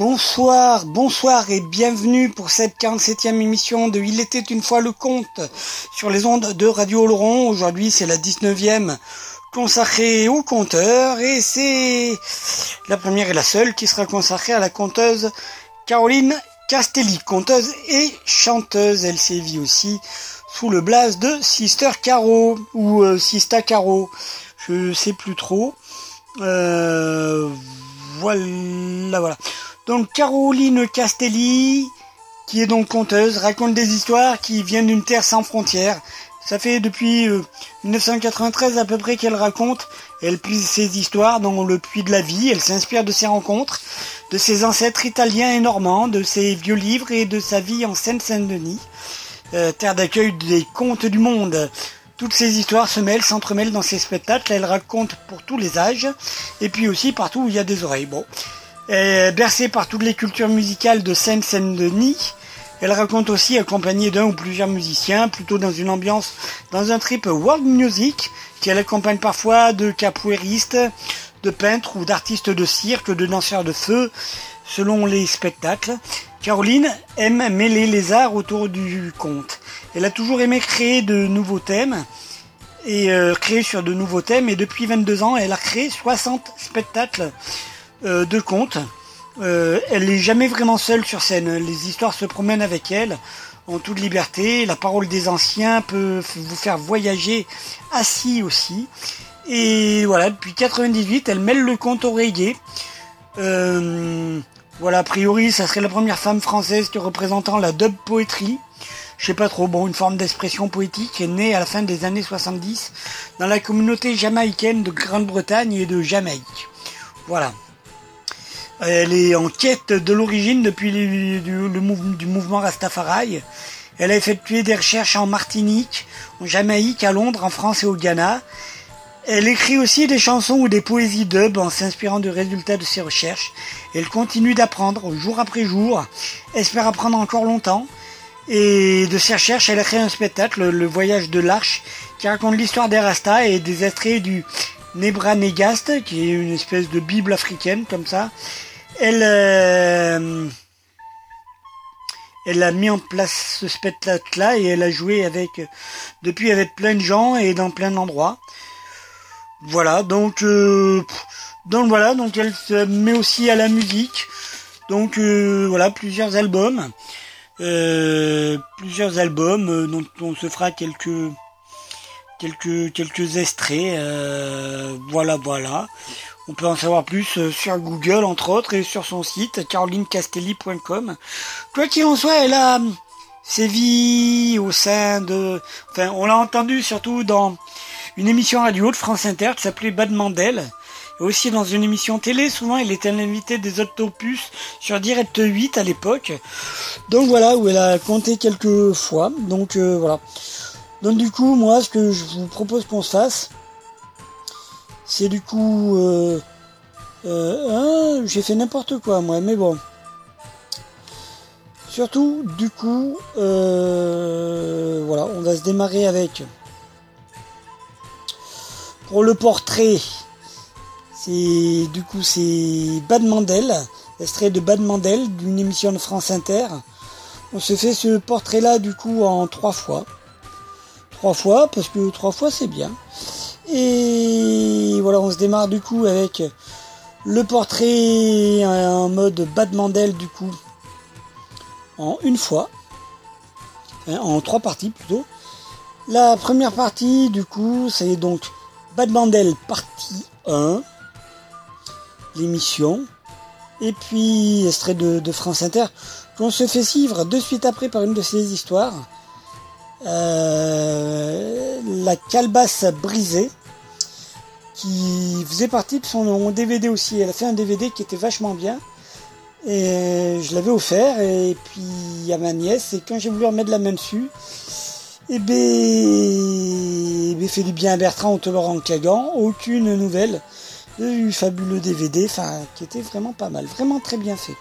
Bonsoir, bonsoir et bienvenue pour cette 47e émission de Il était une fois le conte sur les ondes de Radio Laurent. Aujourd'hui c'est la 19e consacrée au conteur et c'est la première et la seule qui sera consacrée à la conteuse Caroline Castelli, conteuse et chanteuse. Elle sévit aussi sous le blaze de Sister Caro ou euh, Sista Caro, je sais plus trop. Euh, voilà, voilà. Donc Caroline Castelli, qui est donc conteuse, raconte des histoires qui viennent d'une terre sans frontières. Ça fait depuis 1993 euh, à peu près qu'elle raconte, elle puise ses histoires dans le puits de la vie, elle s'inspire de ses rencontres, de ses ancêtres italiens et normands, de ses vieux livres et de sa vie en Seine-Saint-Denis, euh, terre d'accueil des contes du monde. Toutes ces histoires se mêlent, s'entremêlent dans ses spectacles, elle raconte pour tous les âges, et puis aussi partout où il y a des oreilles. Bercée par toutes les cultures musicales de Seine-Saint-Denis, elle raconte aussi accompagnée d'un ou plusieurs musiciens, plutôt dans une ambiance, dans un trip world music, qu'elle accompagne parfois de capoeiristes, de peintres ou d'artistes de cirque, de danseurs de feu, selon les spectacles. Caroline aime mêler les arts autour du conte. Elle a toujours aimé créer de nouveaux thèmes et euh, créer sur de nouveaux thèmes et depuis 22 ans, elle a créé 60 spectacles euh, de contes. Euh, elle n'est jamais vraiment seule sur scène. Les histoires se promènent avec elle en toute liberté. La parole des anciens peut vous faire voyager assis aussi. Et voilà, depuis 98, elle mêle le conte au reggae. Euh, voilà, a priori, ça serait la première femme française représentant la dub poétrie. Je sais pas trop, bon, une forme d'expression poétique est née à la fin des années 70 dans la communauté jamaïcaine de Grande-Bretagne et de Jamaïque. Voilà, elle est en quête de l'origine depuis le, du, mouvement Rastafari. Elle a effectué des recherches en Martinique, en Jamaïque, à Londres, en France et au Ghana. Elle écrit aussi des chansons ou des poésies dub en s'inspirant du résultat de ses recherches. Elle continue d'apprendre jour après jour, espère apprendre encore longtemps. Et de ses recherches, elle a créé un spectacle, Le Voyage de l'Arche, qui raconte l'histoire des Rastas et des extraits du Nebra Negast, qui est une espèce de Bible africaine comme ça. Elle, euh, elle a mis en place ce spectacle-là et elle a joué avec, depuis avec plein de gens et dans plein d'endroits. Voilà, donc, euh, donc voilà, donc elle se met aussi à la musique. Donc euh, voilà, plusieurs albums. Plusieurs albums dont on se fera quelques quelques quelques extraits voilà voilà on peut en savoir plus sur Google entre autres et sur son site carolinecastelli.com quoi qu'il en soit elle a sévi au sein de enfin on l'a entendu surtout dans une émission radio de France Inter qui s'appelait Bad Mandel. Et aussi dans une émission télé, souvent il était l'invité des Octopus sur Direct 8 à l'époque. Donc voilà, où elle a compté quelques fois. Donc euh, voilà. Donc du coup, moi, ce que je vous propose qu'on se fasse, c'est du coup... Euh, euh, hein, j'ai fait n'importe quoi, moi, mais bon. Surtout, du coup, voilà, on va se démarrer avec pour le portrait, c'est du coup c'est Bad Mandel, extrait de Bad Mandel d'une émission de France Inter. On se fait ce portrait là du coup en trois fois. Trois fois parce que trois fois c'est bien. Et voilà, on se démarre du coup avec le portrait en mode Bad Mandel du coup en une fois. En trois parties plutôt. La première partie du coup c'est donc Bad Mandel partie 1, l'émission, et puis extrait de, France Inter, qu'on se fait suivre de suite après par une de ses histoires, euh, La calebasse brisée, qui faisait partie de son DVD aussi. Elle a fait un DVD qui était vachement bien. Et je l'avais offert, et puis à ma nièce, et quand j'ai voulu remettre la main dessus, eh ben, eh ben, fait du bien à Bertrand, on te le rend Kagan. Aucune nouvelle du fabuleux DVD, enfin, qui était vraiment pas mal, vraiment très bien fait.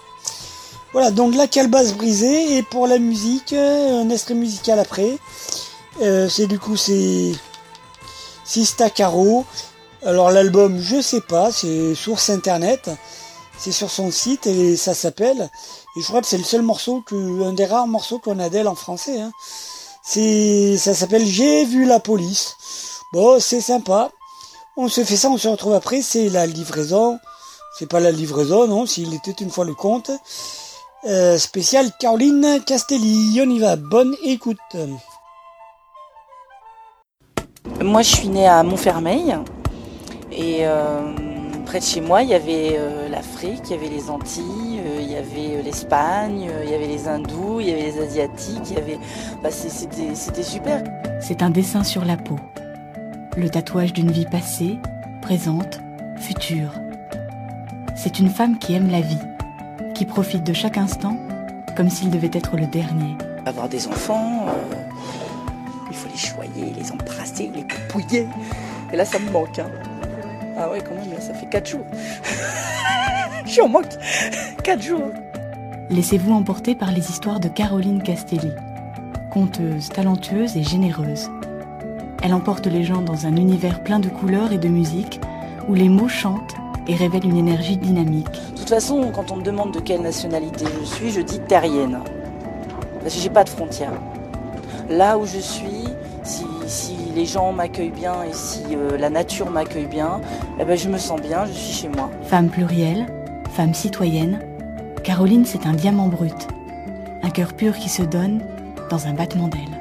Voilà, donc la calebasse brisée, et pour la musique, euh, un extrait musical après. Euh, c'est du coup, c'est Sista Caro. Alors l'album, je sais pas, c'est source internet. C'est sur son site et ça s'appelle. Et je crois que c'est le seul morceau que, un des rares morceaux qu'on a d'elle en français. Hein. C'est, ça s'appelle J'ai vu la police. Bon, c'est sympa. On se fait ça, on se retrouve après. C'est la livraison. C'est pas la livraison, non. S'il était une fois le compte. Euh, spécial Caroline Castelli. On y va. Bonne écoute. Moi, je suis née à Montfermeil. Et euh, près de chez moi, il y avait euh, l'Afrique, il y avait les Antilles, euh, il y avait l'Espagne, il y avait les Hindous, il y avait les Asiatiques, il y avait... Bah, c'était super. C'est un dessin sur la peau. Le tatouage d'une vie passée, présente, future. C'est une femme qui aime la vie, qui profite de chaque instant comme s'il devait être le dernier. Avoir des enfants, il faut les choyer, les embrasser, les pouiller. Et là, ça me manque. Hein. Ah ouais, quand même, ça fait 4 jours. Je suis en manque. 4 jours. Laissez-vous emporter par les histoires de Caroline Castelli, conteuse, talentueuse et généreuse. Elle emporte les gens dans un univers plein de couleurs et de musique où les mots chantent et révèlent une énergie dynamique. De toute façon, quand on me demande de quelle nationalité je suis, je dis terrienne. Parce que j'ai pas de frontières. Là où je suis, les gens m'accueillent bien et si euh, la nature m'accueille bien, eh ben, je me sens bien, je suis chez moi. Femme plurielle, femme citoyenne, Caroline c'est un diamant brut, un cœur pur qui se donne dans un battement d'aile.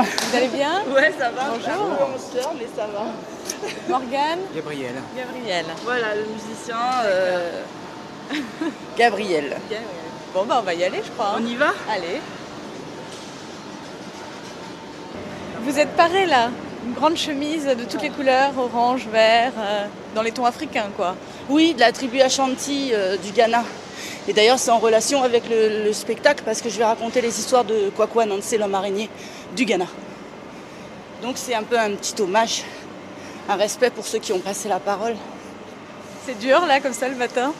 Vous allez bien? Ouais, ça va. Bonjour. On se mais ça va. Morgane? Gabriel. Gabriel. Voilà, le musicien. Euh... Gabriel. Bon, bah, on va y aller, je crois. Hein. On y va? Allez. Vous êtes parés là une grande chemise de toutes les couleurs, orange, vert, euh, dans les tons africains quoi. Oui, de la tribu Ashanti euh, du Ghana. Et d'ailleurs, c'est en relation avec le, le spectacle parce que je vais raconter les histoires de Kwakwa Nansé, l'homme araignée du Ghana. Donc c'est un peu un petit hommage, un respect pour ceux qui ont passé la parole. C'est dur là comme ça le matin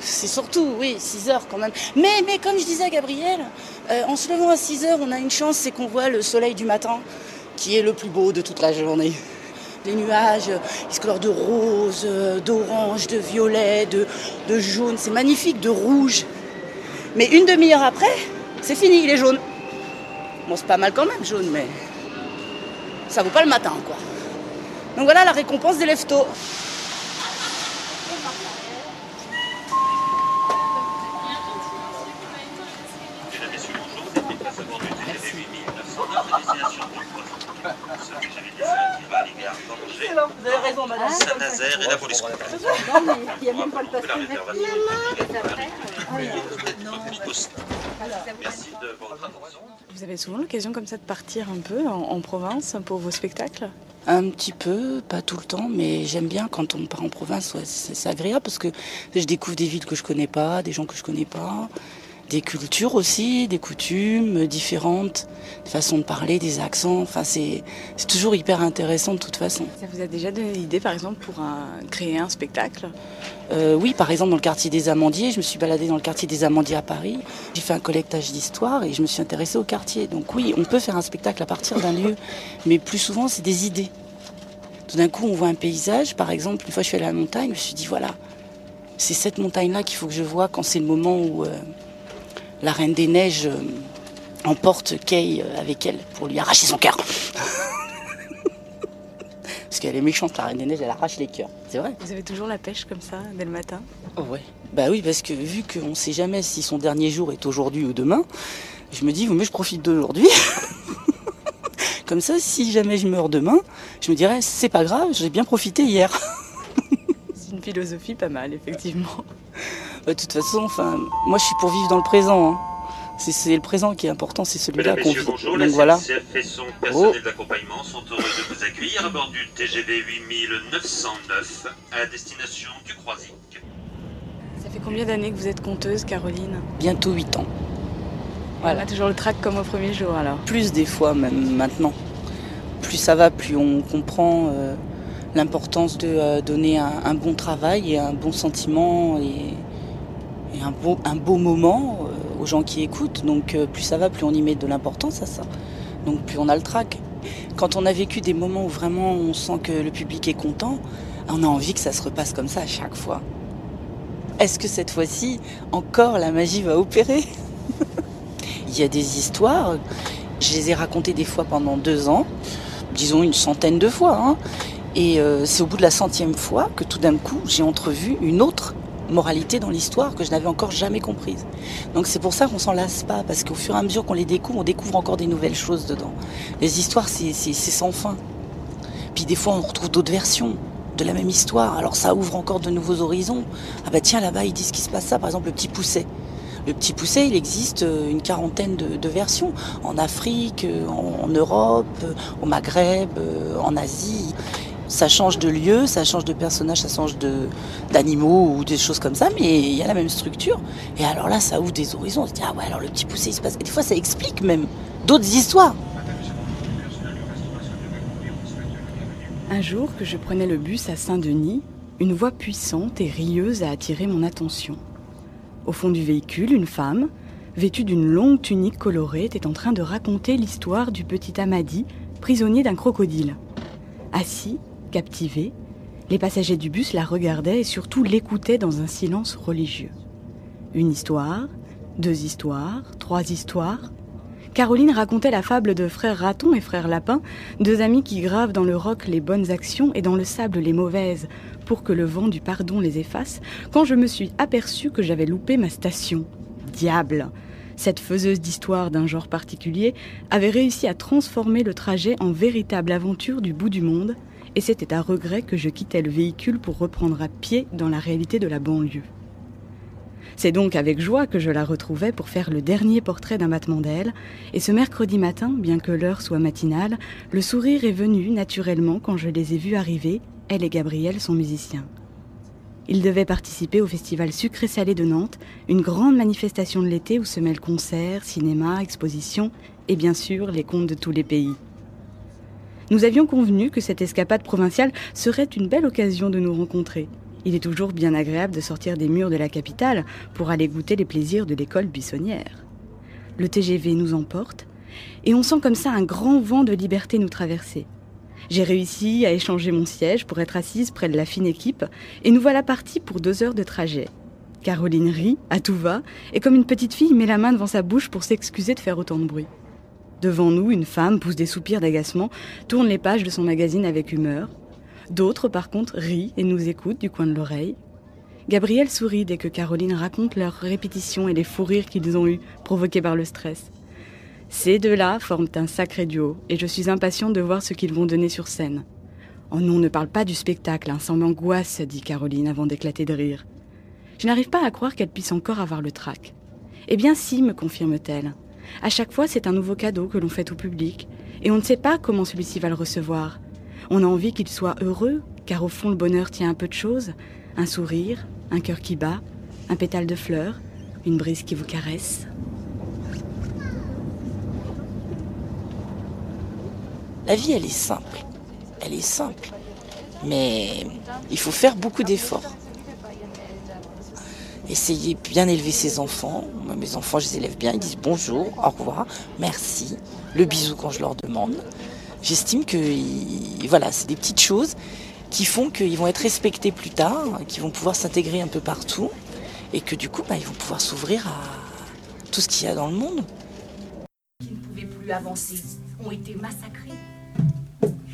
C'est surtout, oui, 6 heures quand même. Mais, mais comme je disais à Gabriel, euh, en se levant à 6 heures, on a une chance, c'est qu'on voit le soleil du matin, qui est le plus beau de toute la journée. Les nuages, ils se colorent de rose, euh, d'orange, de violet, de, de jaune. C'est magnifique, de rouge. Mais une demi-heure après, c'est fini, il est jaune. Bon, c'est pas mal quand même, jaune, mais ça vaut pas le matin, quoi. Donc voilà la récompense des Vous avez raison, madame. Saint-Nazaire et la police Non, mais il n'y a même pas le passé. Merci de votre attention. Vous avez souvent l'occasion comme ça de partir un peu en, en province pour vos spectacles? Un petit peu, pas tout le temps, mais j'aime bien quand on part en province, ouais, c'est agréable parce que je découvre des villes que je connais pas, des gens que je connais pas, des cultures aussi, des coutumes différentes, des façons de parler, des accents. Enfin, c'est toujours hyper intéressant de toute façon. Ça vous a déjà donné l'idée par exemple pour un- créer un spectacle? Euh, oui, par exemple, dans le quartier des Amandiers, je me suis baladée dans le quartier des Amandiers à Paris. J'ai fait un collectage d'histoire et je me suis intéressée au quartier. Donc oui, on peut faire un spectacle à partir d'un lieu, mais plus souvent, c'est des idées. Tout d'un coup, on voit un paysage. Par exemple, une fois, je suis allée à la montagne, je me suis dit, voilà, c'est cette montagne-là qu'il faut que je vois quand c'est le moment où euh, la Reine des Neiges euh, emporte Kay euh, avec elle pour lui arracher son cœur. Parce qu'elle est méchante, la Reine des Neiges, elle arrache les cœurs. C'est vrai. Vous avez toujours la pêche comme ça dès le matin? Oh ouais. Bah oui, parce que vu qu'on ne sait jamais si son dernier jour est aujourd'hui ou demain, je me dis, vaut mieux je profite d'aujourd'hui. Comme ça, si jamais je meurs demain, je me dirais, c'est pas grave, j'ai bien profité hier. C'est une philosophie pas mal effectivement. Bah, De toute façon, enfin, moi je suis pour vivre dans le présent. hein. C'est- C'est le présent qui est important, c'est celui-là qu'on vit. bonjour. Donc La voilà. Et son personnel d'accompagnement sont heureux de vous accueillir à bord du TGV 8909 à destination du Croisic. Ça fait combien d'années que vous êtes conteuse Caroline? Bientôt 8 ans. On Voilà. a toujours le trac comme au premier jour alors. Plus des fois même maintenant. Plus ça va, plus on comprend euh, l'importance de euh, donner un, un bon travail et un bon sentiment et, un, beau, un beau moment euh, aux gens qui écoutent. Donc euh, plus ça va, plus on y met de l'importance à ça. Donc plus on a le trac. Quand on a vécu des moments où vraiment on sent que le public est content, on a envie que ça se repasse comme ça à chaque fois. Est-ce que cette fois-ci, encore la magie va opérer? Il y a des histoires, je les ai racontées des fois pendant deux ans, disons une centaine de fois. hein. Et euh, c'est au bout de la centième fois que tout d'un coup, j'ai entrevu une autre moralité dans l'histoire que je n'avais encore jamais comprise. Donc c'est pour ça qu'on s'en lasse pas, parce qu'au fur et à mesure qu'on les découvre, on découvre encore des nouvelles choses dedans. Les histoires, c'est sans fin. Puis des fois, on retrouve d'autres versions de la même histoire. Alors ça ouvre encore de nouveaux horizons. Ah bah tiens, là-bas, ils disent qu'il se passe ça. Par exemple, le petit pousset. Le petit pousset, il existe euh, une quarantaine de, versions. En Afrique, euh, en, Europe, euh, au Maghreb, en Asie. Ça change de lieu, ça change de personnage, ça change de d'animaux ou des choses comme ça, mais il y a la même structure. Et alors là, ça ouvre des horizons. On se dit, ah ouais, alors le petit pousset, il se passe. Et des fois, ça explique même d'autres histoires. Un jour que je prenais le bus à Saint-Denis, une voix puissante et rieuse a attiré mon attention. Au fond du véhicule, une femme, vêtue d'une longue tunique colorée, était en train de raconter l'histoire du petit Amadi, prisonnier d'un crocodile. Assis, captivé, les passagers du bus la regardaient et surtout l'écoutaient dans un silence religieux. Une histoire, deux histoires, trois histoires. Caroline racontait la fable de frère Raton et frère Lapin, deux amis qui gravent dans le roc les bonnes actions et dans le sable les mauvaises, pour que le vent du pardon les efface, quand je me suis aperçue que j'avais loupé ma station. Diable Cette faiseuse d'histoire d'un genre particulier avait réussi à transformer le trajet en véritable aventure du bout du monde, et c'était à regret que je quittais le véhicule pour reprendre à pied dans la réalité de la banlieue. C'est donc avec joie que je la retrouvais pour faire le dernier portrait d'un battement d'ailes, et ce mercredi matin, bien que l'heure soit matinale, le sourire est venu naturellement quand je les ai vus arriver, elle et Gabriel, son musicien. Ils devaient participer au festival sucré-salé de Nantes, une grande manifestation de l'été où se mêlent concerts, cinéma, expositions et bien sûr les contes de tous les pays. Nous avions convenu que cette escapade provinciale serait une belle occasion de nous rencontrer. Il est toujours bien agréable de sortir des murs de la capitale pour aller goûter les plaisirs de l'école buissonnière. Le TGV nous emporte et on sent comme ça un grand vent de liberté nous traverser. J'ai réussi à échanger mon siège pour être assise près de la fine équipe et nous voilà partis pour deux heures de trajet. Caroline rit, à tout va, et comme une petite fille met la main devant sa bouche pour s'excuser de faire autant de bruit. Devant nous, une femme pousse des soupirs d'agacement, tourne les pages de son magazine avec humeur. D'autres, par contre, rient et nous écoutent du coin de l'oreille. Gabriel sourit dès que Caroline raconte leurs répétitions et les fous rires qu'ils ont eus, provoqués par le stress. Ces deux-là forment un sacré duo, et je suis impatiente de voir ce qu'ils vont donner sur scène. Oh non, ne parle pas du spectacle, hein, ça m'angoisse, dit Caroline avant d'éclater de rire. Je n'arrive pas à croire qu'elle puisse encore avoir le trac. Eh bien si, me confirme-t-elle. À chaque fois, c'est un nouveau cadeau que l'on fait au public, et on ne sait pas comment celui-ci va le recevoir. On a envie qu'il soit heureux, car au fond le bonheur tient un peu de choses, un sourire, un cœur qui bat, un pétale de fleurs, une brise qui vous caresse. La vie, elle est simple. Elle est simple. Mais il faut faire beaucoup d'efforts. Essayer de bien élever ses enfants. Mes enfants, je les élève bien. Ils disent bonjour, au revoir, merci, le bisou quand je leur demande. J'estime que voilà, c'est des petites choses qui font qu'ils vont être respectés plus tard, qu'ils vont pouvoir s'intégrer un peu partout et que du coup, bah, ils vont pouvoir s'ouvrir à tout ce qu'il y a dans le monde. Qui ne plus avancer ont été massacrés.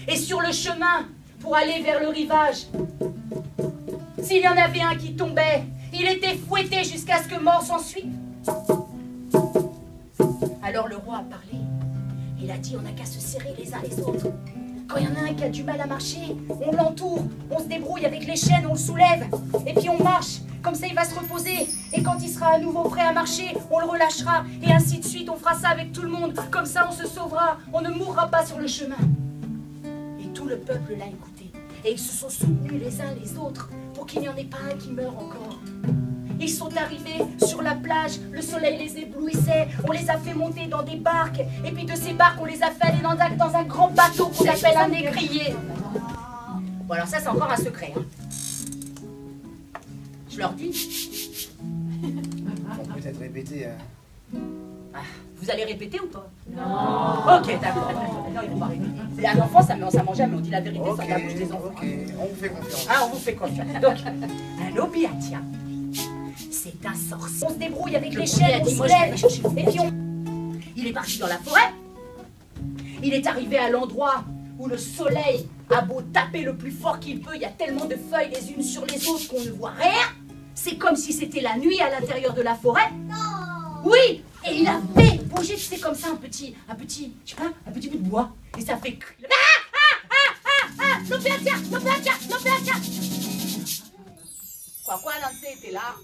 Et sur le chemin, pour aller vers le rivage, s'il y en avait un qui tombait, il était fouetté jusqu'à ce que mort s'ensuit. Alors le roi a parlé. Il a dit on n'a qu'à se serrer les uns les autres. Quand il y en a un qui a du mal à marcher, on l'entoure, on se débrouille avec les chaînes, on le soulève, et puis on marche. Comme ça, il va se reposer. Et quand il sera à nouveau prêt à marcher, on le relâchera. Et ainsi de suite, on fera ça avec tout le monde. Comme ça, on se sauvera. On ne mourra pas sur le chemin tout le peuple l'a écouté. Et ils se sont soutenus les uns les autres pour qu'il n'y en ait pas un qui meure encore. Ils sont arrivés sur la plage, le soleil les éblouissait, on les a fait monter dans des barques, et puis de ces barques, on les a fait aller dans un, grand bateau qu'on appelle un négrier. Bon, alors ça, c'est encore un secret. Hein. Je leur dis. On peut peut-être répéter. Hein. Ah, vous allez répéter ou pas? Non. Ok, d'accord. Non, ils vont pas répéter. Un enfant, ça, ça mange jamais. On dit la vérité okay, sans la bouche des enfants. Ok, on vous fait confiance. Ah, on vous fait confiance. Donc, un opiatia, c'est un sorcier. On se débrouille avec les chaînes, on se lève, et puis on... Il est parti dans la forêt. Il est arrivé à l'endroit où le soleil a beau taper le plus fort qu'il peut, il y a tellement de feuilles les unes sur les autres qu'on ne voit rien. C'est comme si c'était la nuit à l'intérieur de la forêt. Non Oui, et il a fait bouger, tu sais, comme ça, un petit, un petit, je sais pas, un petit bout de bois. Et ça fait Ah Ah Ah Ah Ah L'opératia L'opératia L'opératia Quoi, quoi, Lancé était là?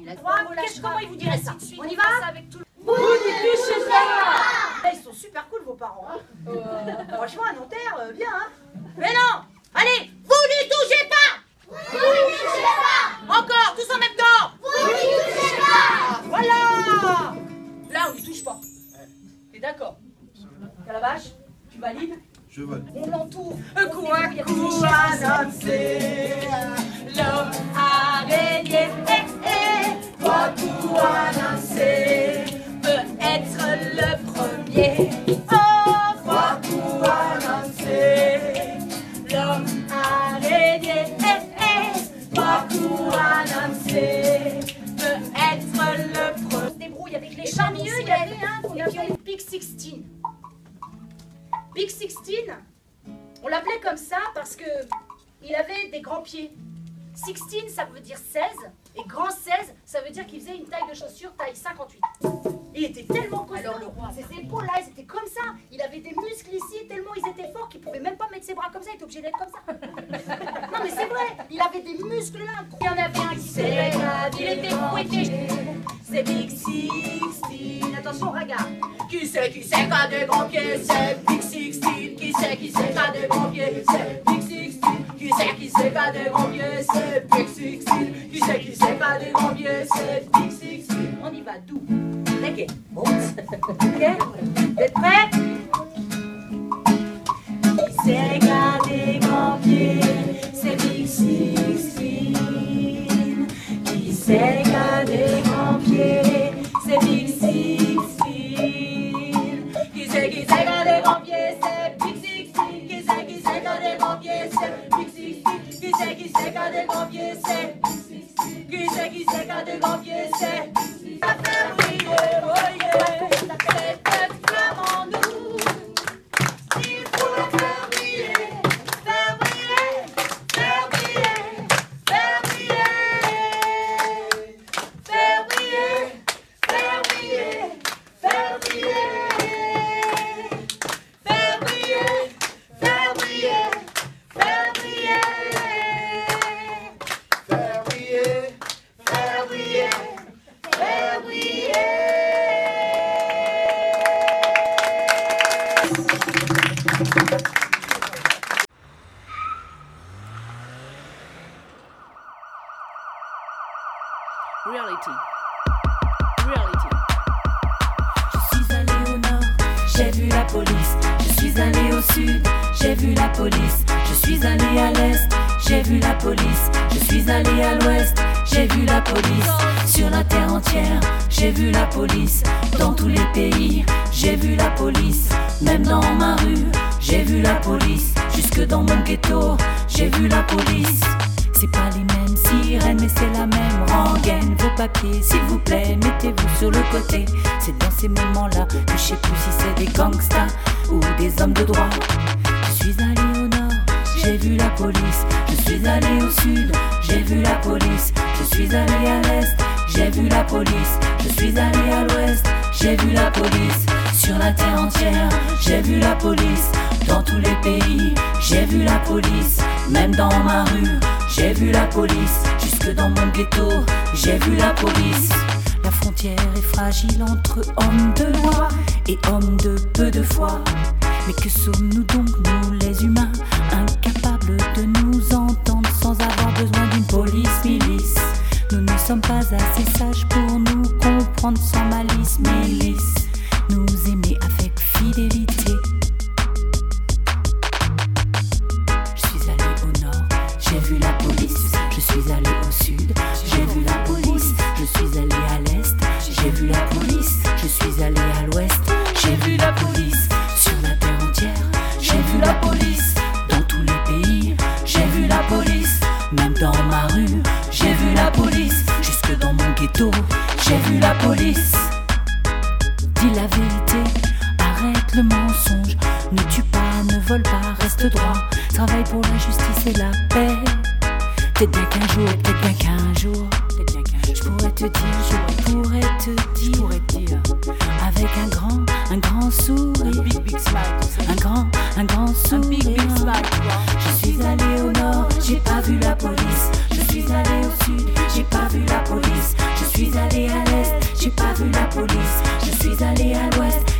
Il a droit, comment il vous dirait ça? On y va? Avec tout le... Vous n'y touchez pas Ils sont super cool, vos parents. Hein. Euh, franchement, à Nanterre, euh, bien, hein. Mais non! Allez, vous n'y touchez pas Touchez pas Encore, tous en même temps. Touchez pas Voilà. Là, on n'y touche pas. T'es d'accord? Calabache, tu valides? Je valide. On l'entoure. Quoi, quoi, l'homme araignée, eh, eh, quoi, quoi, peut être le premier. Oh, quoi, quoi, l'homme araignée, eh, eh, quoi, quoi, peut être le premier. On se débrouille avec les chats. milieu, il y avait un qu'on appelle Big 16. Big 16, on l'appelait comme ça parce que il avait des grands pieds. 16, ça veut dire 16, et grand 16, ça veut dire qu'il faisait une taille de chaussure taille 58. Il était tellement costaud. Alors le roi, ses épaules là, elles étaient comme ça. Il avait des muscles ici, tellement ils étaient forts qu'il pouvait même pas mettre ses bras comme ça, il était obligé d'être comme ça. non mais c'est vrai, Il avait des muscles là. Il y en avait un qui s'est Il était fouetté. C'est Big Sixteen. Attention, regarde. Qui c'est qui qui a des grands pieds C'est Big Sixteen. Qui c'est qui qui a des grands pieds C'est Big Sixteen. Qui c'est qui qui a des grands pieds C'est Big Sixteen. Qui c'est qui qui a des grands pieds C'est Big Sixteen. On y va doux. Ok. Ok? Même dans ma rue, j'ai vu la police. Jusque dans mon ghetto, j'ai vu la police. C'est pas les mêmes sirènes, mais c'est la même rengaine. Vos papiers, s'il vous plaît, mettez-vous sur le côté. C'est dans ces moments-là que je sais plus si c'est des gangsters ou des hommes de droit. Je suis allé au nord, j'ai vu la police. Je suis allé au sud, j'ai vu la police. Je suis allé à l'est, j'ai vu la police. Je suis allé à l'ouest, j'ai vu la police. Sur la terre entière, j'ai vu la police. Dans tous les pays, j'ai vu la police. Même dans ma rue, j'ai vu la police. Jusque dans mon ghetto, j'ai vu la police. La frontière est fragile entre hommes de loi et hommes de peu de foi. Mais que sommes-nous donc, nous les humains, incapables de nous entendre sans avoir besoin d'une police milice? Nous ne sommes pas assez sages pour nous comprendre sans malice milice. Nous aimer avec fidélité. Je suis allé au nord, j'ai vu la police. Je suis allé au sud, j'ai vu la police. Je suis allé à l'est, j'ai vu la police. Je suis allé à l'ouest, j'ai vu la police. Sur la terre entière, j'ai vu la police. Dans tous les pays, j'ai vu la police. Même dans ma rue, j'ai vu la police. Jusque dans mon ghetto, j'ai vu la police.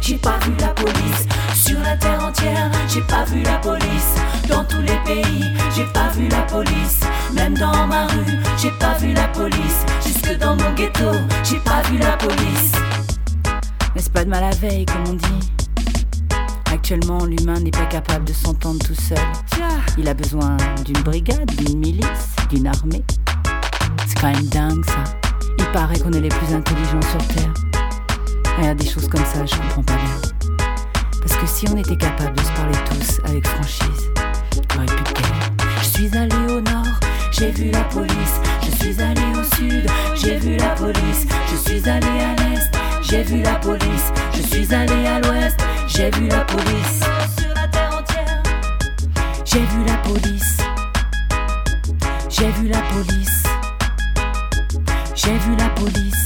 J'ai pas vu la police. Sur la terre entière, j'ai pas vu la police. Dans tous les pays, j'ai pas vu la police. Même dans ma rue, j'ai pas vu la police. Jusque dans mon ghetto, j'ai pas vu la police. Mais c'est pas de mal à veille, comme on dit? Actuellement, l'humain n'est pas capable de s'entendre tout seul. Il a besoin d'une brigade, d'une milice, d'une armée. C'est quand même dingue ça. Il paraît qu'on est les plus intelligents sur Terre. Il y a des choses comme ça, je comprends pas bien. Parce que si on était capable de se parler tous avec franchise, aurait plus de guerre. Je suis allé au nord, j'ai vu la police. Je suis allé au sud, j'ai vu la police. Je suis allé à l'est, j'ai vu la police. Je suis allé à l'ouest, j'ai vu la police. Sur la terre entière, J'ai vu la police. J'ai vu la police. J'ai vu la police.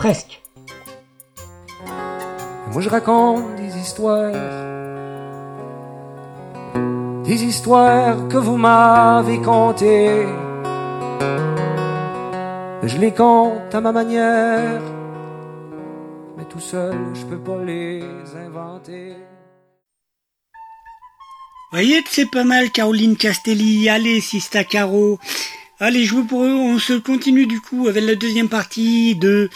presque. Moi je raconte des histoires, des histoires que vous m'avez contées. Je les compte à ma manière, mais tout seul je peux pas les inventer. Voyez que c'est pas mal, Caroline Castelli. Allez, Sista Caro. Allez, je vous pour. On se continue du coup avec la deuxième partie de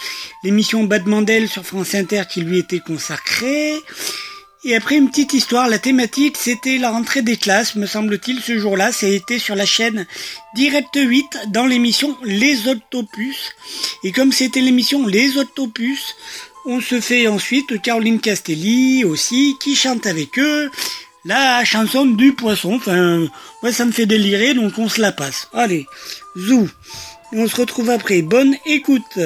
l'émission Bad Mandel sur France Inter qui lui était consacrée. Et après une petite histoire, la thématique c'était la rentrée des classes, me semble-t-il, ce jour-là. Été sur la chaîne Direct 8 dans l'émission Les Autopus. Et comme c'était l'émission Les Autopus, on se fait ensuite Caroline Castelli aussi qui chante avec eux la chanson du poisson. Enfin, ça me fait délirer, donc on se la passe. Allez, zou. On se retrouve après. Bonne écoute.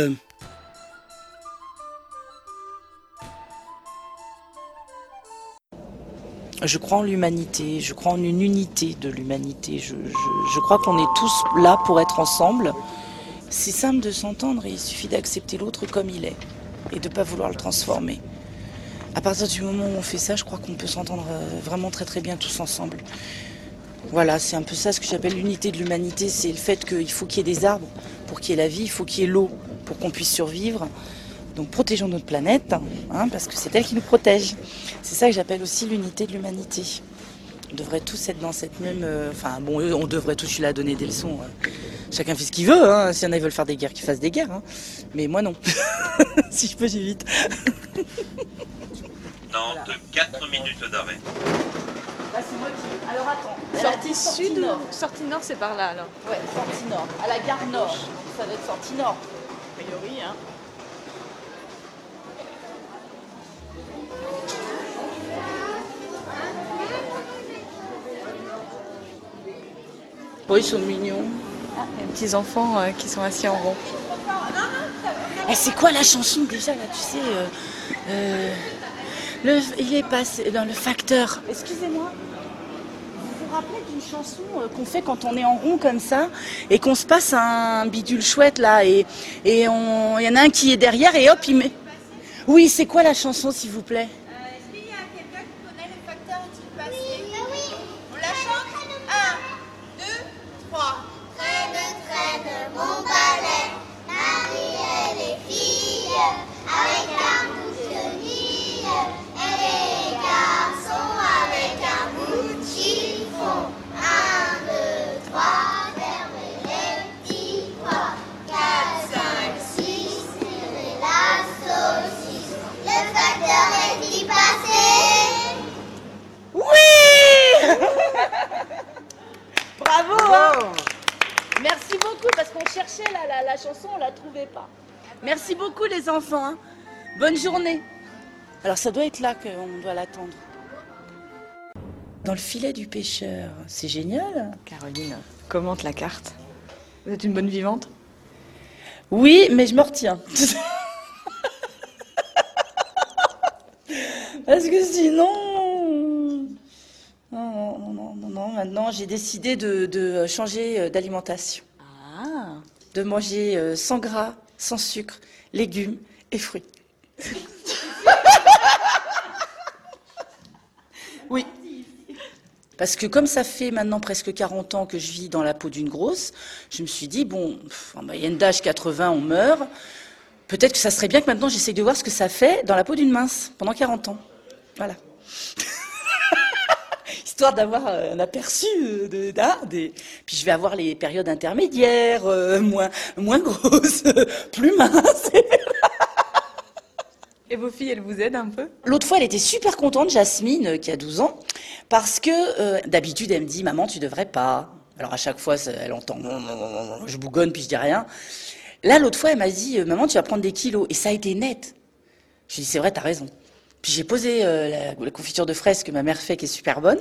Je crois en l'humanité, je crois en une unité de l'humanité. Je, je- je crois qu'on est tous là pour être ensemble. C'est simple de s'entendre et il suffit d'accepter l'autre comme il est et de ne pas vouloir le transformer. À partir du moment où on fait ça, je crois qu'on peut s'entendre euh, vraiment très très bien tous ensemble. Voilà, c'est un peu ça ce que j'appelle l'unité de l'humanité, c'est le fait qu'il faut qu'il y ait des arbres pour qu'il y ait la vie, il faut qu'il y ait l'eau pour qu'on puisse survivre. Donc protégeons notre planète, hein, parce que c'est elle qui nous protège. C'est ça que j'appelle aussi l'unité de l'humanité. On devrait tous être dans cette même... euh, Enfin bon, on devrait tous, je là à donner des leçons. euh. Chacun fait ce qu'il veut, hein. s'il y en a qui veulent faire des guerres, qu'ils fassent des guerres. hein. Mais moi non. si je peux, j'évite. Dans de 4 minutes d'arrêt. Là, c'est moi qui... Alors attends. Sortie sud nord. Sortie nord, c'est par là alors. Ouais, sortie nord. À la gare nord. Donc ça va être sortie nord. A priori, hein. Oui, ils sont mignons. Les petits enfants euh, qui sont assis en rond. Eh, c'est quoi la chanson déjà là, tu sais euh, euh, le, Il est passé dans le facteur. Excusez-moi. Vous vous rappelez d'une chanson euh, qu'on fait quand on est en rond comme ça et qu'on se passe un bidule chouette là et et il y en a un qui est derrière et hop il met. Oui, c'est quoi la chanson s'il vous plaît? Bonne journée. Alors ça doit être là qu'on doit l'attendre. Dans le filet du pêcheur, c'est génial. Caroline, commente la carte. Vous êtes une bonne vivante? Oui, mais je me retiens. Parce que sinon... Non, non, non, non, non. Maintenant, j'ai décidé de, de changer euh, d'alimentation. Ah De manger euh, sans gras, sans sucre, légumes et fruits. oui. Parce que comme ça fait maintenant presque 40 ans que je vis dans la peau d'une grosse, je me suis dit, bon, en moyenne d'âge 80, on meurt. peut-être que ça serait bien que maintenant j'essaye de voir ce que ça fait dans la peau d'une mince pendant 40 ans. Voilà. Histoire d'avoir euh, un aperçu euh, de. Puis je vais avoir les périodes intermédiaires, euh, moins, moins grosses, plus minces. Et vos filles, elles vous aident un peu? L'autre fois, elle était super contente, Jasmine, euh, qui a 12 ans, parce que euh, d'habitude, elle me dit Maman, tu devrais pas. Alors à chaque fois, elle entend Je bougonne, puis je dis rien. Là, l'autre fois, elle m'a dit euh, Maman, tu vas prendre des kilos. Et ça a été net. J'ai dit C'est vrai, t'as raison. Puis j'ai posé la, confiture de fraises que ma mère fait, qui est super bonne.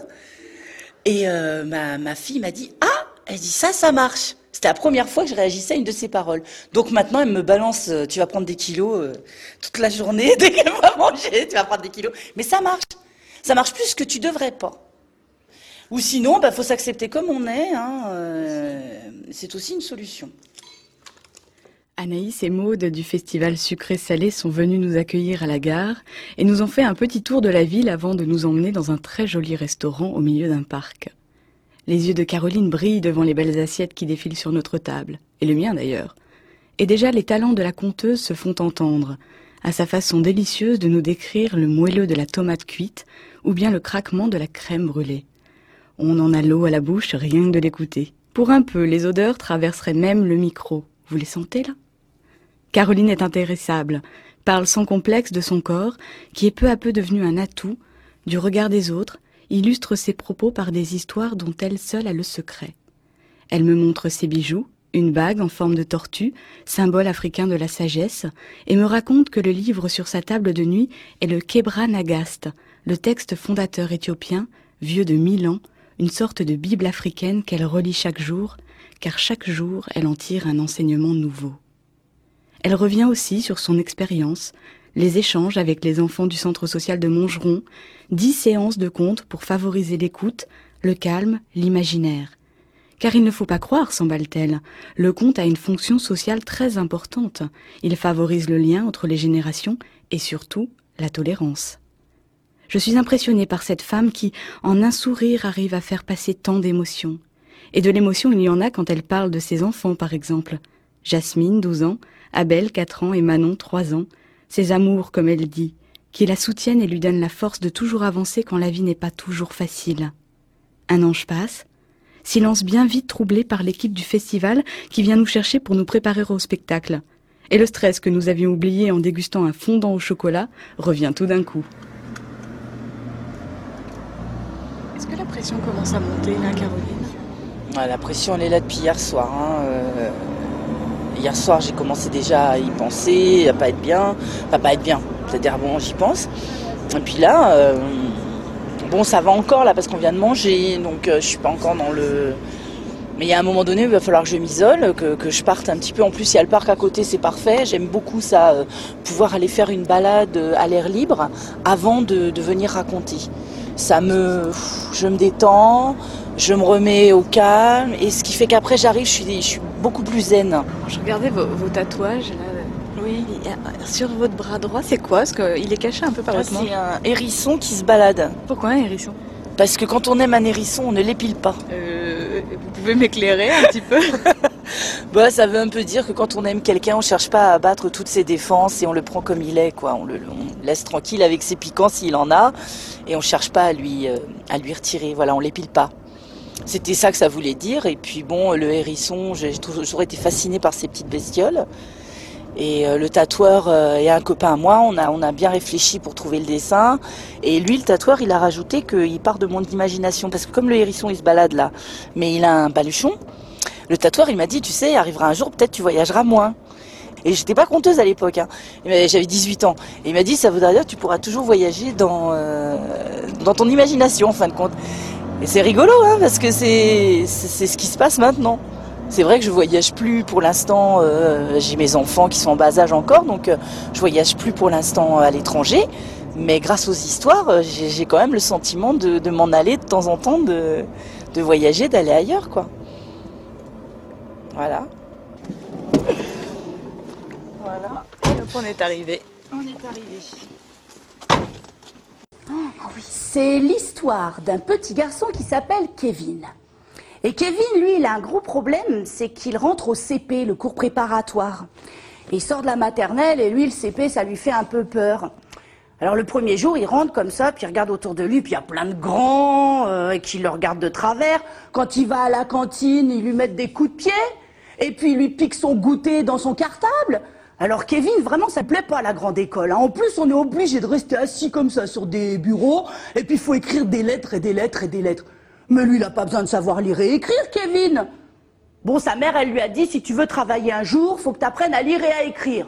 Et ma, ma fille m'a dit Ah Elle dit Ça, ça marche. C'était la première fois que je réagissais à une de ses paroles. Donc maintenant, elle me balance euh, Tu vas prendre des kilos euh, toute la journée. Dès qu'elle va manger, tu vas prendre des kilos. Mais ça marche. Ça marche plus que tu devrais pas. Ou sinon, bah, faut s'accepter comme on est. Hein, euh, c'est aussi une solution. Anaïs et Maude du festival Sucré-Salé sont venus nous accueillir à la gare et nous ont fait un petit tour de la ville avant de nous emmener dans un très joli restaurant au milieu d'un parc. Les yeux de Caroline brillent devant les belles assiettes qui défilent sur notre table, et le mien d'ailleurs. Et déjà les talents de la conteuse se font entendre, à sa façon délicieuse de nous décrire le moelleux de la tomate cuite ou bien le craquement de la crème brûlée. On en a l'eau à la bouche rien que de l'écouter. Pour un peu, les odeurs traverseraient même le micro. Vous les sentez là? Caroline est intéressable, parle sans complexe de son corps, qui est peu à peu devenu un atout, du regard des autres, illustre ses propos par des histoires dont elle seule a le secret. Elle me montre ses bijoux, une bague en forme de tortue, symbole africain de la sagesse, et me raconte que le livre sur sa table de nuit est le Kebra Nagast, le texte fondateur éthiopien, vieux de mille ans, une sorte de Bible africaine qu'elle relit chaque jour, car chaque jour elle en tire un enseignement nouveau. Elle revient aussi sur son expérience, les échanges avec les enfants du centre social de Montgeron, dix séances de contes pour favoriser l'écoute, le calme, l'imaginaire. Car il ne faut pas croire, s'emballe-t-elle, le conte a une fonction sociale très importante. Il favorise le lien entre les générations et surtout la tolérance. Je suis impressionnée par cette femme qui, en un sourire, arrive à faire passer tant d'émotions. Et de l'émotion, il y en a quand elle parle de ses enfants, par exemple. Jasmine, 12 ans, Abel, 4 ans, et Manon, 3 ans. Ses amours, comme elle dit, qui la soutiennent et lui donnent la force de toujours avancer quand la vie n'est pas toujours facile. Un ange passe. Silence bien vite troublé par l'équipe du festival qui vient nous chercher pour nous préparer au spectacle. Et le stress que nous avions oublié en dégustant un fondant au chocolat revient tout d'un coup. Est-ce que la pression commence à monter là, Caroline? Ah, La pression, elle est là depuis hier soir. hein, euh, Hier soir, j'ai commencé déjà à y penser, à pas être bien. Enfin, pas être bien. C'est-à-dire, bon, j'y pense. Et puis là, euh, bon, ça va encore là parce qu'on vient de manger, donc euh, je suis pas encore dans le. Mais il y a un moment donné, il va falloir que je m'isole, que, je parte un petit peu. En plus, il y a le parc à côté, c'est parfait. J'aime beaucoup ça, euh, pouvoir aller faire une balade à l'air libre avant de venir raconter. Ça me, je me détends, je me remets au calme, et ce qui fait qu'après j'arrive, je suis, je suis beaucoup plus zen. Je regardais vos, vos tatouages là. Oui. Sur votre bras droit, c'est quoi? Parce qu'il est caché un peu par Ah, c'est un hérisson qui se balade. Pourquoi un hérisson? Parce que quand on aime un hérisson, on ne l'épile pas. Euh, vous pouvez m'éclairer un petit peu? Bah, ça veut un peu dire que quand on aime quelqu'un, on cherche pas à abattre toutes ses défenses et on le prend comme il est, quoi. On le on laisse tranquille avec ses piquants s'il en a, et on cherche pas à lui, euh, à lui retirer. Voilà, on l'épile pas. C'était ça que ça voulait dire. Et puis bon, le hérisson, j'ai toujours été fascinée par ces petites bestioles. Et euh, le tatoueur euh, est un copain à moi, on a, on a bien réfléchi pour trouver le dessin. Et lui, le tatoueur, il a rajouté qu'il part de mon imagination. Parce que comme le hérisson, il se balade là, mais il a un baluchon, le tatoueur, il m'a dit, tu sais, arrivera un jour, peut-être tu voyageras moins. Et j'étais pas conteuse à l'époque, hein. J'avais 18 ans. Et il m'a dit, ça voudrait dire que tu pourras toujours voyager dans, euh, dans ton imagination, en fin de compte. Et c'est rigolo, hein, parce que c'est ce qui se passe maintenant. C'est vrai que je voyage plus pour l'instant. euh, J'ai mes enfants qui sont en bas âge encore, donc euh, je voyage plus pour l'instant à l'étranger. Mais grâce aux histoires, euh, j'ai quand même le sentiment de, de m'en aller de temps en temps, de, de voyager, d'aller ailleurs, quoi. Voilà. Voilà. On est arrivé. On est arrivé. C'est l'histoire d'un petit garçon qui s'appelle Kevin. Et Kevin, lui, il a un gros problème, c'est qu'il rentre au CP, le cours préparatoire. Il sort de la maternelle et lui, le CP, ça lui fait un peu peur. Alors le premier jour, il rentre comme ça, puis il regarde autour de lui, puis il y a plein de grands euh, qui le regardent de travers. Quand il va à la cantine, ils lui mettent des coups de pied, et puis il lui pique son goûter dans son cartable. Alors Kevin, vraiment, ça plaît pas à la grande école. hein. En plus, on est obligé de rester assis comme ça sur des bureaux, et puis il faut écrire des lettres et des lettres et des lettres. Mais lui, il a pas besoin de savoir lire et écrire, Kevin. Bon, sa mère, elle lui a dit, si tu veux travailler un jour, faut que tu apprennes à lire et à écrire.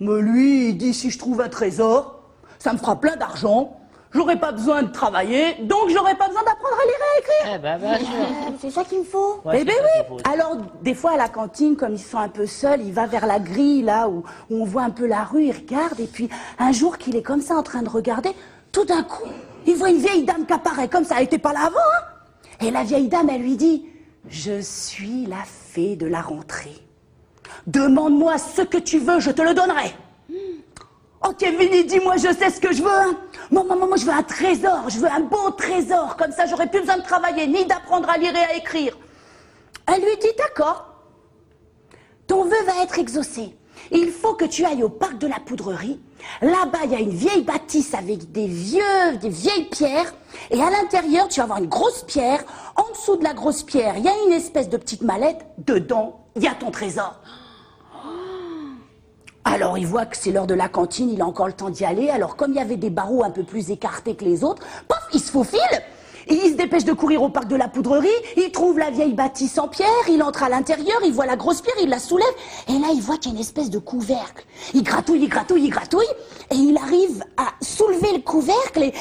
Mais lui, il dit, si je trouve un trésor, ça me fera plein d'argent, j'aurai pas besoin de travailler, donc j'aurai pas besoin d'apprendre à lire et à écrire. Eh ben, bien sûr. C'est ça qu'il me faut. Ouais, eh ben oui. Alors, des fois, à la cantine, comme ils sont un peu seuls, il va vers la grille, là, où, où on voit un peu la rue, il regarde, et puis, un jour qu'il est comme ça en train de regarder, tout d'un coup, il voit une vieille dame qui apparaît comme ça, elle était pas là avant, hein. Et la vieille dame, elle lui dit, je suis la fée de la rentrée. Demande-moi ce que tu veux, je te le donnerai. Oh Kevin, il dit moi je sais ce que je veux. Hein. Moi, moi, moi, je veux un trésor, je veux un beau trésor. Comme ça, j'aurai plus besoin de travailler ni d'apprendre à lire et à écrire. Elle lui dit d'accord. Ton vœu va être exaucé. Il faut que tu ailles au parc de la poudrerie. Là-bas, il y a une vieille bâtisse avec des vieux, des vieilles pierres. Et à l'intérieur, tu vas avoir une grosse pierre. En dessous de la grosse pierre, il y a une espèce de petite mallette. Dedans, il y a ton trésor. Alors il voit que c'est l'heure de la cantine, il a encore le temps d'y aller. Alors comme il y avait des barreaux un peu plus écartés que les autres, pof, il se faufile. Et il se dépêche de courir au parc de la poudrerie, il trouve la vieille bâtisse en pierre, il entre à l'intérieur, il voit la grosse pierre, il la soulève, et là il voit qu'il y a une espèce de couvercle. Il gratouille, il gratouille, il gratouille, et il arrive à soulever le couvercle et...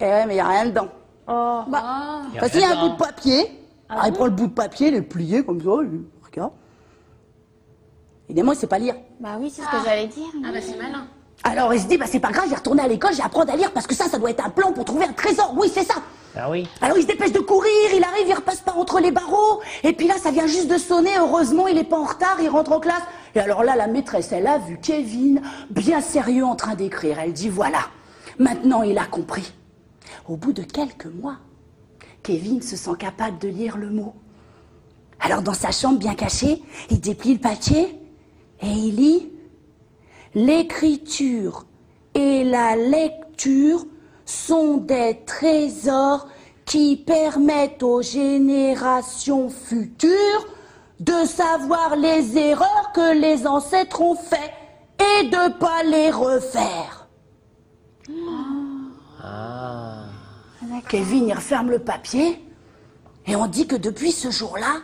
Eh ouais, mais il n'y a rien dedans. Bah, Y a parce qu'il y a un bout de papier, alors il prend le bout de papier, il est plié comme ça, il regarde. Évidemment, il sait pas lire. Bah oui, c'est ce que j'allais dire. Ah bah c'est malin. Alors il se dit, bah c'est pas grave, je vais retourner à l'école, apprendre à lire parce que ça, ça doit être un plan pour trouver un trésor. Oui, c'est ça. Ah oui. Alors il se dépêche de courir, il arrive, il repasse par entre les barreaux, et puis là, ça vient juste de sonner. Heureusement, il est pas en retard, il rentre en classe. Et alors là, la maîtresse, elle a vu Kevin bien sérieux en train d'écrire. Elle dit, voilà, maintenant il a compris. Au bout de quelques mois, Kevin se sent capable de lire le mot. Alors dans sa chambre bien cachée, il déplie le papier et il lit L'écriture et la lecture sont des trésors qui permettent aux générations futures de savoir les erreurs que les ancêtres ont faites et de pas les refaire. Ah. Kevin, il referme le papier et on dit que depuis ce jour-là,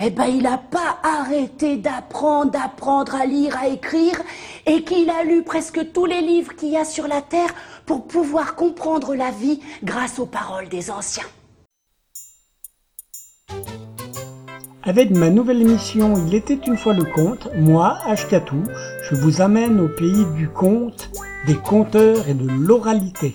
eh ben, il n'a pas arrêté d'apprendre, d'apprendre à lire, à écrire, et qu'il a lu presque tous les livres qu'il y a sur la terre pour pouvoir comprendre la vie grâce aux paroles des anciens. Avec ma nouvelle émission Il était une fois le conte, moi, Ashkatou, je vous amène au pays du conte, des conteurs et de l'oralité.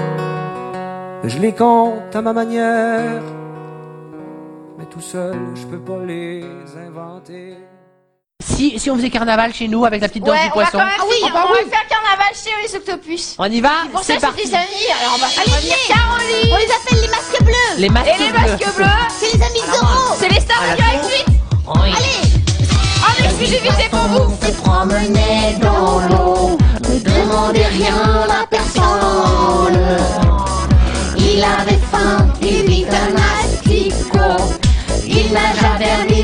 Je les compte à ma manière, mais tout seul je peux pas les inventer. Si, si on faisait carnaval chez nous avec la petite danse Ouais, du on va poisson. quand même Ah oui, faire- on va on va faire carnaval chez les octopus. On y va Pour ça, C'est c'est parti. des amis. Alors on va faire Allez, Caroline. On les appelle les masques bleus. Les masques Et les masques bleus. bleus, c'est les amis de Zoro. C'est les stars À la. Oui. Allez, en exclusivité pour vous. s'est promené dans l'eau, ne demandez rien à personne.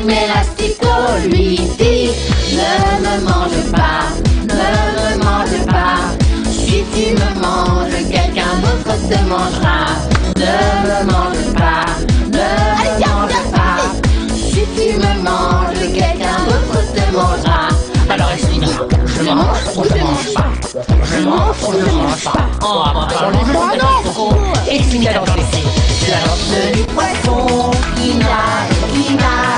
Mais l'astico lui dit Ne me mange pas, ne me mange pas. Si tu me manges, quelqu'un d'autre te mangera. Ne me mange pas, ne me mange pas. Si tu me manges, quelqu'un d'autre te mangera. Alors explique-moi, je mange ou je mange pas Je mange ou je mange pas Oh, alors les non Explique danse C'est la danse du poisson qui nage, qui nage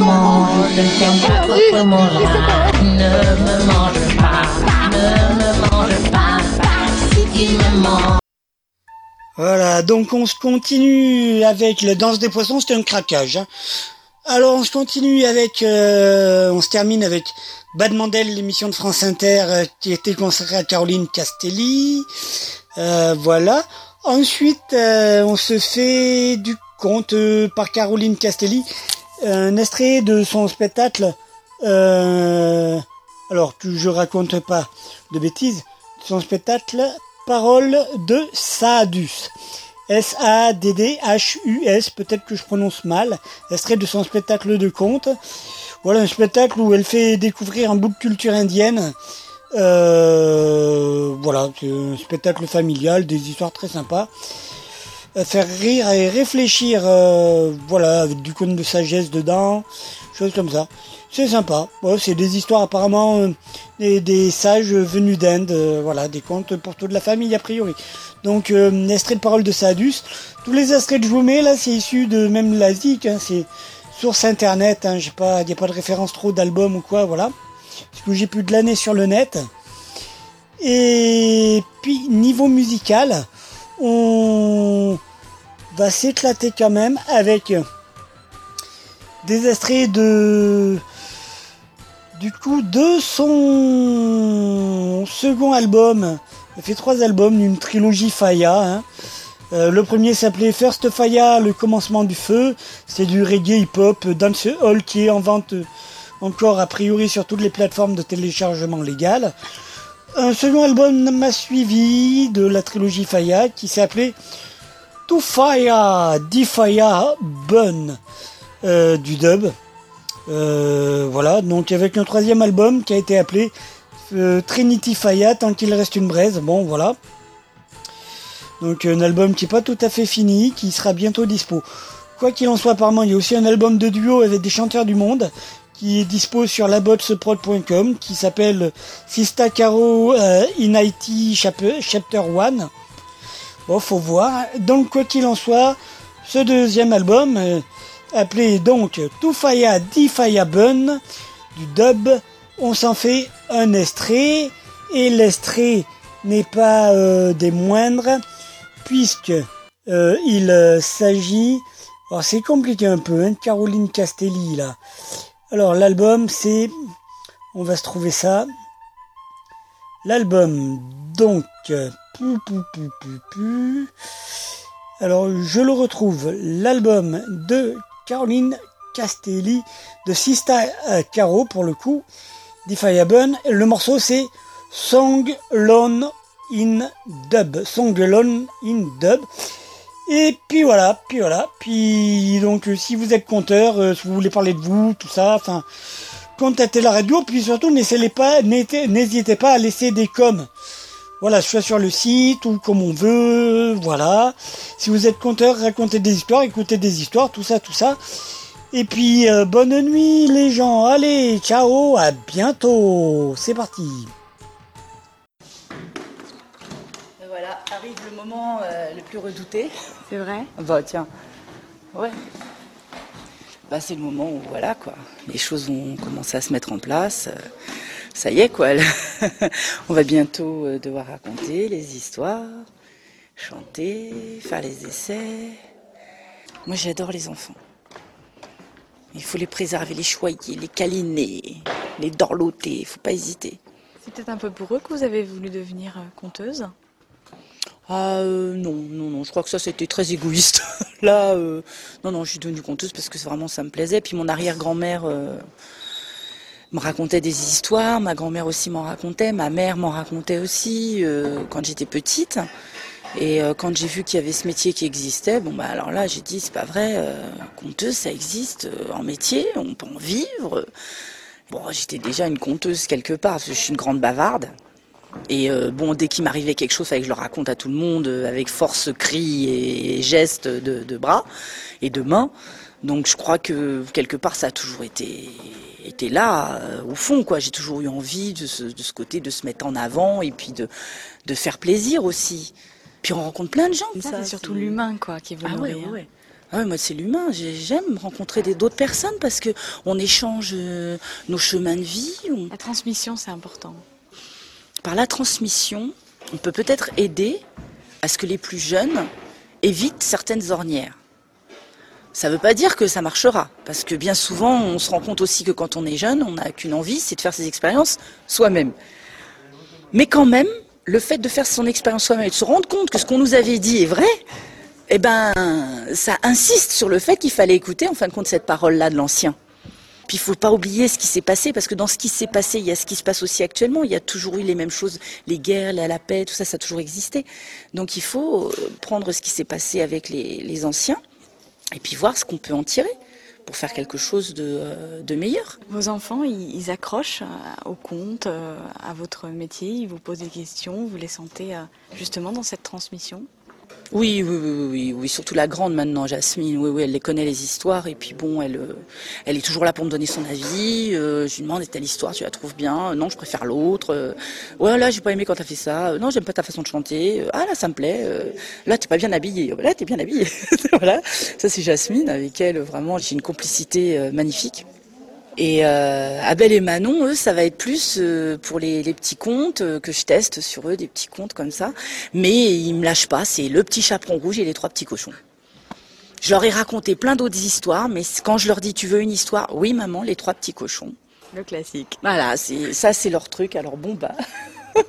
17h Ne me mange, quelqu'un d'autre mangera. Ne me mange pas, ne me mange pas. Si tu me manges. Voilà, donc on se continue avec la danse des poissons, c'était un craquage. hein. Alors on se continue avec, euh, on se termine avec Bad Mandel, l'émission de France Inter euh, qui était consacrée à Caroline Castelli. Euh, voilà. Ensuite, on se fait du conte par Caroline Castelli, un extrait de son spectacle. euh, alors, que je raconte pas de bêtises. Son spectacle Parole de Saadus. S-A-D-D-H-U-S, peut-être que je prononce mal, extrait de son spectacle de conte. Voilà un spectacle où elle fait découvrir un bout de culture indienne. Euh, voilà, c'est un spectacle familial, des histoires très sympas. Euh, Faire rire et réfléchir, euh, voilà, avec du conte de sagesse dedans, choses comme ça. C'est sympa. C'est des histoires apparemment euh, des, sages venus d'Inde, voilà, des contes pour toute la famille a priori. Donc, extrait de parole de Sadus. Tous les extraits que je vous mets là, c'est issu de même la ZIC, hein, c'est source internet, hein, j'ai pas, a pas de référence trop d'album ou quoi, voilà. Parce que j'ai plus de l'année sur le net. Et puis niveau musical, on va s'éclater quand même avec des extraits de du coup de son second album. Il fait trois albums, une trilogie Faya. hein. Euh, le premier s'appelait First Faya, le commencement du feu. C'est du reggae hip-hop dancehall qui est en vente encore a priori sur toutes les plateformes de téléchargement légal. Un second album m'a suivi de la trilogie Faya qui s'appelait To Fire, Di Fire Bun euh, du dub. Euh, voilà, donc avec un troisième album qui a été appelé euh, Trinity Faya tant qu'il reste une braise. Bon, voilà. Donc un album qui est pas tout à fait fini, qui sera bientôt dispo. Quoi qu'il en soit, apparemment, il y a aussi un album de duo avec des chanteurs du monde qui est dispo sur labotsprod.com qui s'appelle Sista Caro euh, in IT Chap- Chapter 1. Bon, faut voir. Donc, quoi qu'il en soit, ce deuxième album, euh, appelé donc Tufaya Di Faya Bun, du dub, on s'en fait un extrait, et l'extrait n'est pas euh, des moindres, puisque il s'agit... Alors c'est compliqué un peu, hein, Caroline Castelli là. Alors l'album c'est... On va se trouver ça. L'album donc... Alors je le retrouve. L'album de Caroline Castelli de Sista euh, Caro pour le coup. Bun. Le morceau c'est Song Lone in Dub. Song Lone in Dub. Et puis voilà, puis voilà, puis donc euh, si vous êtes compteur, euh, si vous voulez parler de vous, tout ça, enfin, contactez la radio, puis surtout n'hésitez pas, n'hésitez pas à laisser des coms. Voilà, soit sur le site ou comme on veut, voilà. Si vous êtes compteur, racontez des histoires, écoutez des histoires, tout ça, tout ça. Et puis euh, bonne nuit les gens, allez, ciao, à bientôt, c'est parti. Arrive le moment euh, le plus redouté. C'est vrai Bah tiens, ouais. Bah c'est le moment où voilà quoi, les choses vont commencer à se mettre en place. euh, Ça y est quoi, là. on va bientôt euh, devoir raconter les histoires, chanter, faire les essais. Moi j'adore les enfants. Il faut les préserver, les choyer, les câliner, les dorloter, il faut pas hésiter. C'est peut-être un peu pour eux que vous avez voulu devenir euh, conteuse Ah euh, non, non, non, je crois que ça c'était très égoïste. Là, euh, non, non, je suis devenue conteuse parce que vraiment ça me plaisait. Puis mon arrière-grand-mère euh, me racontait des histoires, ma grand-mère aussi m'en racontait, ma mère m'en racontait aussi quand j'étais petite. Et quand j'ai vu qu'il y avait ce métier qui existait, bon bah alors là j'ai dit c'est pas vrai, conteuse ça existe en métier, on peut en vivre. Bon j'étais déjà une conteuse quelque part, parce que je suis une grande bavarde. Et euh, bon, dès qu'il m'arrivait quelque chose, fallait que je le raconte à tout le monde euh, avec force, cris et gestes de, de bras et de mains. Donc je crois que quelque part ça a toujours été, là, euh, au fond. quoi. J'ai toujours eu envie de ce, de ce côté de se mettre en avant et puis de, de faire plaisir aussi. Puis on rencontre plein de gens. comme Ça, ça, c'est surtout l'humain quoi qui vous Ah ouais, nourrit, ouais, ouais. Ah ouais, moi c'est l'humain. J'ai- J'aime rencontrer d'autres personnes parce que on échange nos chemins de vie. on- La transmission, c'est important. Par la transmission, on peut peut-être aider à ce que les plus jeunes évitent certaines ornières. Ça ne veut pas dire que ça marchera, parce que bien souvent, on se rend compte aussi que quand on est jeune, on n'a qu'une envie, c'est de faire ses expériences soi-même. Mais quand même, le fait de faire son expérience soi-même et de se rendre compte que ce qu'on nous avait dit est vrai, eh ben, ça insiste sur le fait qu'il fallait écouter, en fin de compte, cette parole-là de l'ancien. Puis il faut pas oublier ce qui s'est passé, parce que dans ce qui s'est passé, il y a ce qui se passe aussi actuellement. Il y a toujours eu les mêmes choses, les guerres, la, paix, tout ça, ça a toujours existé. Donc il faut euh, prendre ce qui s'est passé avec les, anciens, et puis voir ce qu'on peut en tirer pour faire quelque chose de, euh, meilleur. Vos enfants, ils, ils accrochent euh, au conte, à votre métier, ils vous posent des questions, vous les sentez justement dans cette transmission? Oui, oui, oui, oui, oui, surtout la grande maintenant, Jasmine. Oui, oui, elle les connaît les histoires et puis bon, elle, euh, elle est toujours là pour me donner son avis. Euh, je lui demande telle histoire, tu la trouves bien? Euh, Non, je préfère l'autre. Euh, ouais, là, j'ai pas aimé quand t'as fait ça. Non, j'aime pas ta façon de chanter. Ah là, ça me plaît. Là, t'es pas bien habillée. Là, t'es bien habillée. voilà, ça c'est Jasmine avec elle. Vraiment, j'ai une complicité magnifique. Et euh, Abel et Manon, eux, ça va être plus euh, pour les, les petits contes euh, que je teste sur eux, des petits contes comme ça. Mais ils me lâchent pas, c'est le petit chaperon rouge et les trois petits cochons. Je leur ai raconté plein d'autres histoires, mais quand je leur dis tu veux une histoire, oui maman, les trois petits cochons. Le classique. Voilà, c'est ça c'est leur truc. Alors bon bah,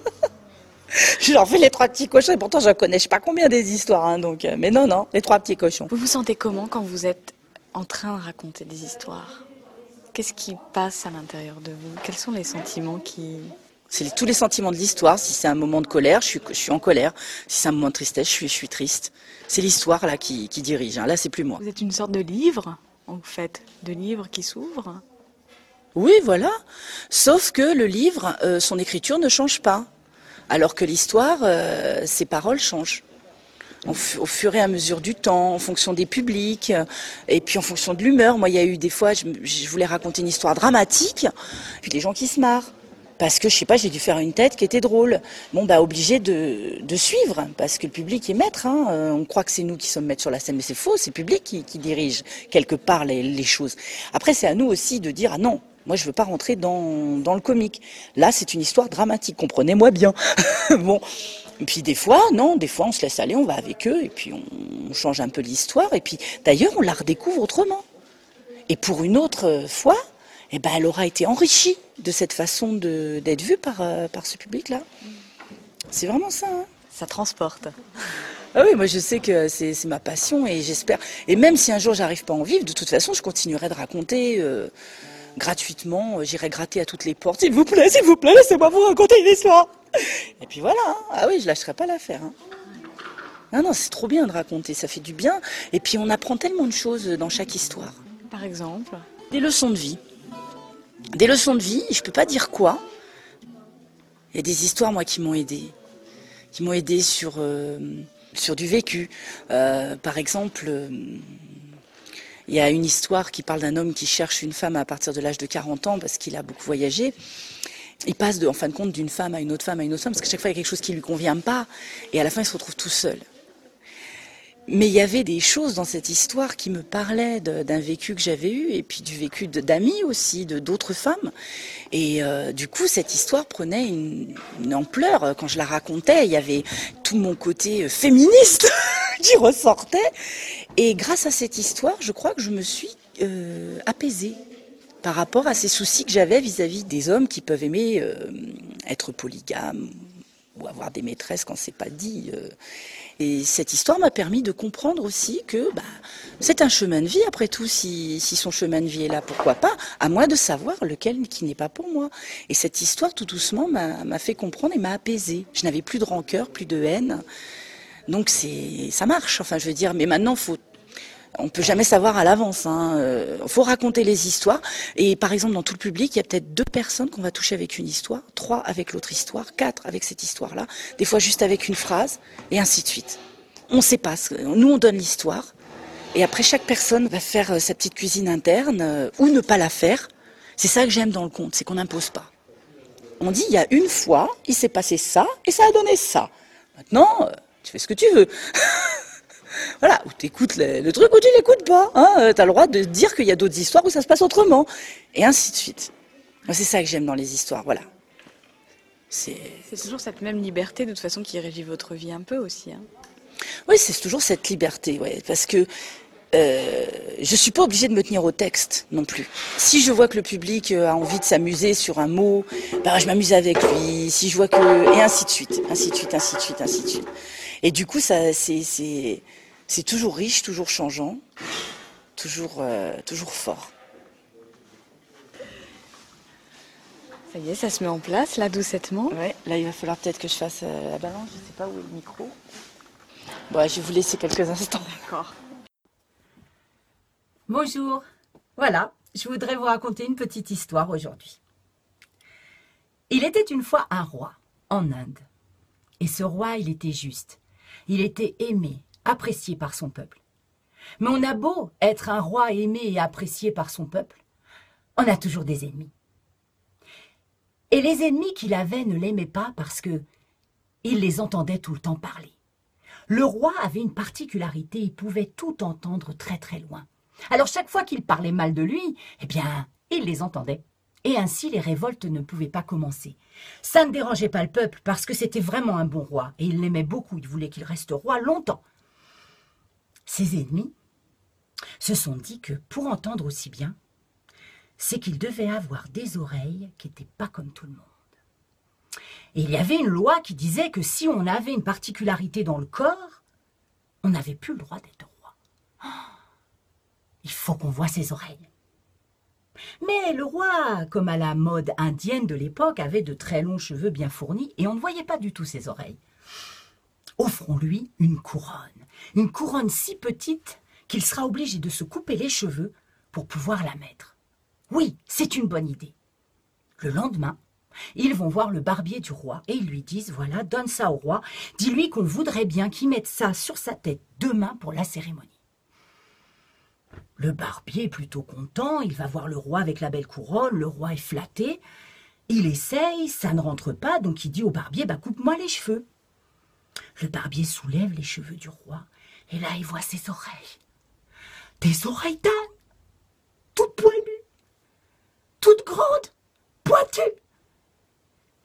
je leur fais les trois petits cochons et pourtant je connais je sais pas combien des histoires, hein, donc. euh, mais non non, les trois petits cochons. Vous vous sentez comment quand vous êtes en train de raconter des histoires? Qu'est-ce qui passe à l'intérieur de vous? Quels sont les sentiments qui... C'est tous les sentiments de l'histoire. Si c'est un moment de colère, je suis, je suis en colère. Si c'est un moment de tristesse, je suis, je suis triste. C'est l'histoire là qui, qui dirige. hein. Là, c'est plus moi. Vous êtes une sorte de livre, en fait, de livre qui s'ouvre Oui, voilà. Sauf que le livre, euh, son écriture ne change pas. Alors que l'histoire, euh, ses paroles changent. Au, fu- au fur et à mesure du temps, en fonction des publics, euh, et puis en fonction de l'humeur. Moi, il y a eu des fois, je, je voulais raconter une histoire dramatique, puis les gens qui se marrent. Parce que, je sais pas, j'ai dû faire une tête qui était drôle. Bon, bah, obligé de, de suivre, parce que le public est maître. Hein. Euh, On croit que c'est nous qui sommes maîtres sur la scène, mais c'est faux, c'est le public qui, qui dirige quelque part les, les choses. Après, c'est à nous aussi de dire, ah non, moi, je veux pas rentrer dans, dans le comique. Là, c'est une histoire dramatique, comprenez-moi bien. bon. Et puis des fois, non, des fois on se laisse aller, on va avec eux, et puis on, on change un peu l'histoire, et puis d'ailleurs on la redécouvre autrement. Et pour une autre fois, eh ben, elle aura été enrichie de cette façon d'être vue par, euh, par ce public-là. C'est vraiment ça. hein. Ça transporte. Ah oui, moi je sais que c'est ma passion et j'espère. Et même si un jour j'arrive pas à en vivre, de toute façon, je continuerai de raconter euh, gratuitement. euh, J'irai gratter à toutes les portes. S'il vous plaît, s'il vous plaît, laissez-moi vous raconter une histoire. Et puis voilà. hein. Ah oui, je lâcherai pas l'affaire. hein. Non, non, c'est trop bien de raconter, ça fait du bien. Et puis on apprend tellement de choses dans chaque histoire. Par exemple Des leçons de vie. Des leçons de vie, je peux pas dire quoi. Il y a des histoires, moi, qui m'ont aidé. Qui m'ont aidé sur, euh, sur du vécu. Euh, par exemple, euh, il y a une histoire qui parle d'un homme qui cherche une femme à partir de l'âge de 40 ans parce qu'il a beaucoup voyagé. Il passe, de, en fin de compte, d'une femme à une autre femme à une autre femme parce qu'à chaque fois, il y a quelque chose qui lui convient pas. Et à la fin, il se retrouve tout seul. Mais il y avait des choses dans cette histoire qui me parlaient d'un vécu que j'avais eu et puis du vécu d'amis aussi, de d'autres femmes. Et euh, du coup, cette histoire prenait une, une ampleur. Quand je la racontais, il y avait tout mon côté euh, féministe qui ressortait. Et grâce à cette histoire, je crois que je me suis euh, apaisée par rapport à ces soucis que j'avais vis-à-vis des hommes qui peuvent aimer euh, être polygames ou avoir des maîtresses quand c'est pas dit. euh. Et cette histoire m'a permis de comprendre aussi que bah, c'est un chemin de vie, après tout, si, si son chemin de vie est là, pourquoi pas, à moi de savoir lequel qui n'est pas pour moi. Et cette histoire, tout doucement, m'a m'a fait comprendre et m'a apaisée. Je n'avais plus de rancœur, plus de haine. Donc c'est, ça marche, enfin je veux dire, mais maintenant, faut on peut jamais savoir à l'avance. Il hein. faut raconter les histoires. Et par exemple, dans tout le public, il y a peut-être deux personnes qu'on va toucher avec une histoire, trois avec l'autre histoire, quatre avec cette histoire-là, des fois juste avec une phrase, et ainsi de suite. On ne sait pas. Nous, on donne l'histoire. Et après, chaque personne va faire euh, sa petite cuisine interne euh, ou ne pas la faire. C'est ça que j'aime dans le conte, c'est qu'on n'impose pas. On dit, il y a une fois, il s'est passé ça, et ça a donné ça. Maintenant, euh, tu fais ce que tu veux. Voilà, ou t'écoutes le, le truc ou tu l'écoutes pas. Hein euh, T'as le droit de dire qu'il y a d'autres histoires où ça se passe autrement. Et ainsi de suite. C'est ça que j'aime dans les histoires, voilà. C'est... Toujours cette même liberté, de toute façon, qui régit votre vie un peu aussi. hein. Oui, c'est toujours cette liberté, ouais, parce que euh, je suis pas obligée de me tenir au texte non plus. Si je vois que le public euh, a envie de s'amuser sur un mot, ben, je m'amuse avec lui. Si je vois que et ainsi de suite, ainsi de suite, ainsi de suite, ainsi de suite. Et du coup, ça, c'est, c'est, toujours riche, toujours changeant, toujours, euh, toujours fort. Ça y est, ça se met en place, là, doucettement. Ouais, là, il va falloir peut-être que je fasse euh, la balance. Je sais pas où est le micro. Bon, je vais vous laisser quelques instants. D'accord. Bonjour. Voilà, je voudrais vous raconter une petite histoire aujourd'hui. Il était une fois un roi en Inde. Et ce roi, il était juste. Il était aimé, apprécié par son peuple. Mais on a beau être un roi aimé et apprécié par son peuple, on a toujours des ennemis. Et les ennemis qu'il avait ne l'aimaient pas parce que il les entendait tout le temps parler. Le roi avait une particularité, il pouvait tout entendre très très loin. Alors chaque fois qu'il parlait mal de lui, eh bien, il les entendait. Et ainsi les révoltes ne pouvaient pas commencer. Ça ne dérangeait pas le peuple parce que c'était vraiment un bon roi et il l'aimait beaucoup, il voulait qu'il reste roi longtemps. Ses ennemis se sont dit que pour entendre aussi bien, c'est qu'il devait avoir des oreilles qui n'étaient pas comme tout le monde. Et il y avait une loi qui disait que si on avait une particularité dans le corps, on n'avait plus le droit d'être roi. Il faut qu'on voie ses oreilles. Mais le roi, comme à la mode indienne de l'époque, avait de très longs cheveux bien fournis et on ne voyait pas du tout ses oreilles. Offrons-lui une couronne, une couronne si petite qu'il sera obligé de se couper les cheveux pour pouvoir la mettre. Oui, c'est une bonne idée. Le lendemain, ils vont voir le barbier du roi et ils lui disent Voilà, donne ça au roi, dis-lui qu'on voudrait bien qu'il mette ça sur sa tête demain pour la cérémonie. Le barbier est plutôt content, il va voir le roi avec la belle couronne, le roi est flatté. Il essaye, ça ne rentre pas, donc il dit au barbier Bah, coupe-moi les cheveux. Le barbier soulève les cheveux du roi et là il voit ses oreilles. Des oreilles d'âne, toutes poilues, toutes grandes, pointues.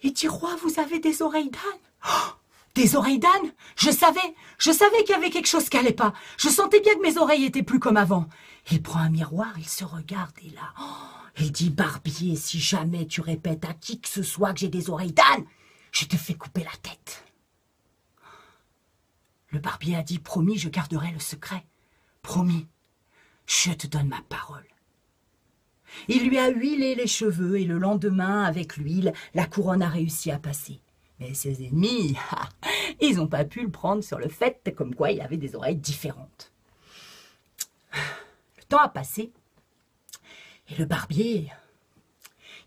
Il dit Roi, vous avez des oreilles d'âne Oh, Des oreilles d'âne Je savais, je savais qu'il y avait quelque chose qui allait pas. Je sentais bien que mes oreilles étaient plus comme avant. Il prend un miroir, il se regarde et là, oh, il dit Barbier, si jamais tu répètes à qui que ce soit que j'ai des oreilles d'âne, je te fais couper la tête. Le barbier a dit Promis, je garderai le secret. Promis, je te donne ma parole. Il lui a huilé les cheveux et le lendemain, avec l'huile, la couronne a réussi à passer. Mais ses ennemis, ils n'ont pas pu le prendre sur le fait comme quoi il avait des oreilles différentes. Le temps a passé et le barbier,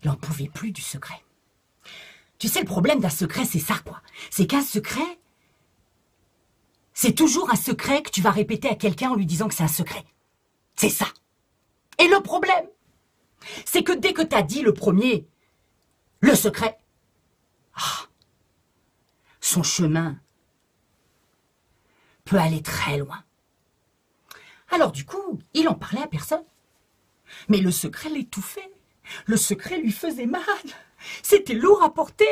il n'en pouvait plus du secret. Tu sais, le problème d'un secret, c'est ça, quoi. C'est qu'un secret, c'est toujours un secret que tu vas répéter à quelqu'un en lui disant que c'est un secret. C'est ça. Et le problème, c'est que dès que t'as dit le premier, le secret, ah, son chemin peut aller très loin. Alors du coup, il en parlait à personne. Mais le secret l'étouffait. Le secret lui faisait mal. C'était lourd à porter.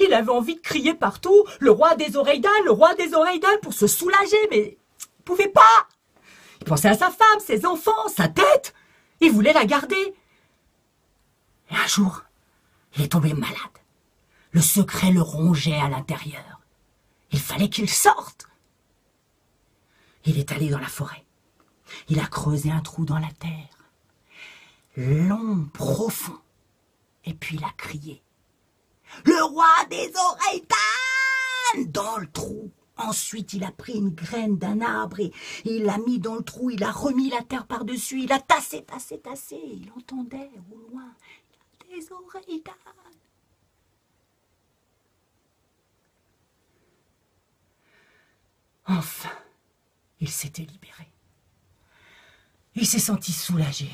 Il avait envie de crier partout le roi des oreilles d'âne, le roi des oreilles d'âne pour se soulager, mais il pouvait pas. Il pensait à sa femme, ses enfants, sa tête. Il voulait la garder. Et un jour, il est tombé malade. Le secret le rongeait à l'intérieur. Il fallait qu'il sorte. Il est allé dans la forêt. Il a creusé un trou dans la terre. Long, profond. Et puis il a crié. Le roi des oreilles d'âne dans le trou. Ensuite, il a pris une graine d'un arbre et il l'a mis dans le trou. Il a remis la terre par-dessus. Il a tassé, tassé, tassé. Il entendait au loin des oreilles d'âne. Enfin, il s'était libéré. Il s'est senti soulagé.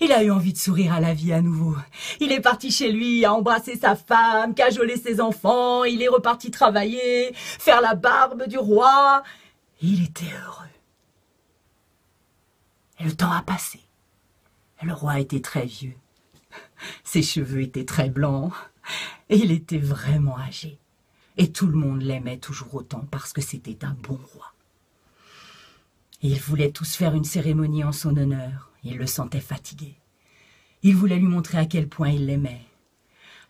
Il a eu envie de sourire à la vie à nouveau. Il est parti chez lui, a embrassé sa femme, cajoler ses enfants, il est reparti travailler, faire la barbe du roi. Il était heureux. Et le temps a passé. Et le roi était très vieux. Ses cheveux étaient très blancs. Et il était vraiment âgé. Et tout le monde l'aimait toujours autant parce que c'était un bon roi. Ils voulaient tous faire une cérémonie en son honneur. Il le sentait fatigué. Il voulait lui montrer à quel point il l'aimait.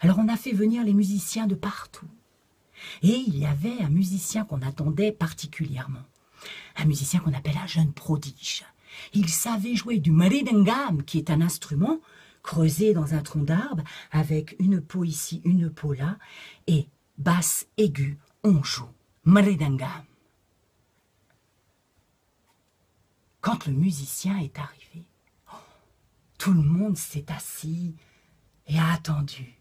Alors on a fait venir les musiciens de partout. Et il y avait un musicien qu'on attendait particulièrement. Un musicien qu'on appelle un jeune prodige. Il savait jouer du maridengam, qui est un instrument creusé dans un tronc d'arbre, avec une peau ici, une peau là, et basse aiguë, on joue. Maridengam. Quand le musicien est arrivé, tout le monde s'est assis et a attendu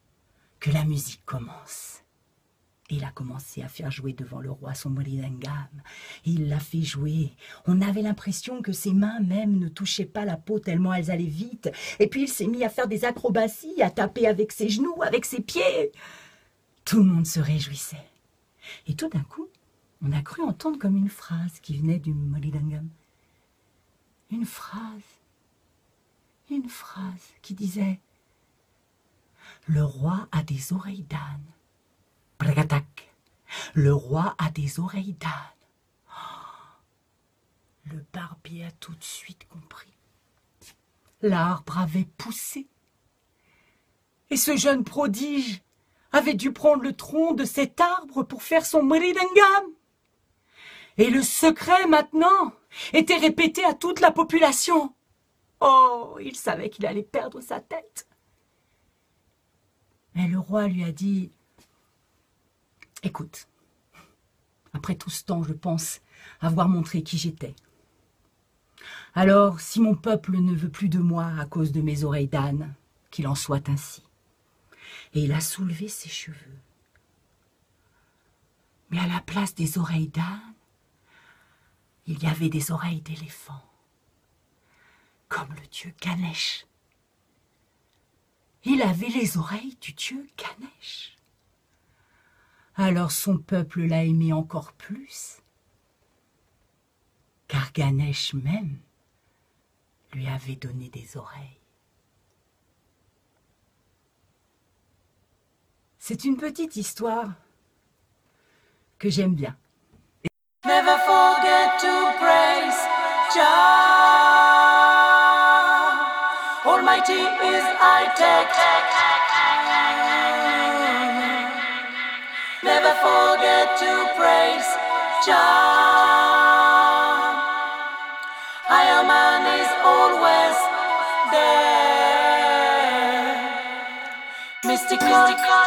que la musique commence. Il a commencé à faire jouer devant le roi son moridengam. Il l'a fait jouer. On avait l'impression que ses mains même ne touchaient pas la peau tellement elles allaient vite. Et puis il s'est mis à faire des acrobaties, à taper avec ses genoux, avec ses pieds. Tout le monde se réjouissait. Et tout d'un coup, on a cru entendre comme une phrase qui venait du moridengam. Une phrase une phrase qui disait Le roi a des oreilles d'âne. Bragatak. Le roi a des oreilles d'âne. Le barbier a tout de suite compris. L'arbre avait poussé. Et ce jeune prodige avait dû prendre le tronc de cet arbre pour faire son meridengam. Et le secret maintenant était répété à toute la population. Oh, il savait qu'il allait perdre sa tête. Mais le roi lui a dit Écoute, après tout ce temps, je pense avoir montré qui j'étais. Alors, si mon peuple ne veut plus de moi à cause de mes oreilles d'âne, qu'il en soit ainsi. Et il a soulevé ses cheveux. Mais à la place des oreilles d'âne, il y avait des oreilles d'éléphant comme le dieu Ganesh. Il avait les oreilles du dieu Ganesh. Alors son peuple l'a aimé encore plus, car Ganesh même lui avait donné des oreilles. C'est une petite histoire que j'aime bien. Never forget to praise Almighty is high tech. Never forget to praise Jah. Higher man is always there. Mystical. Mystical.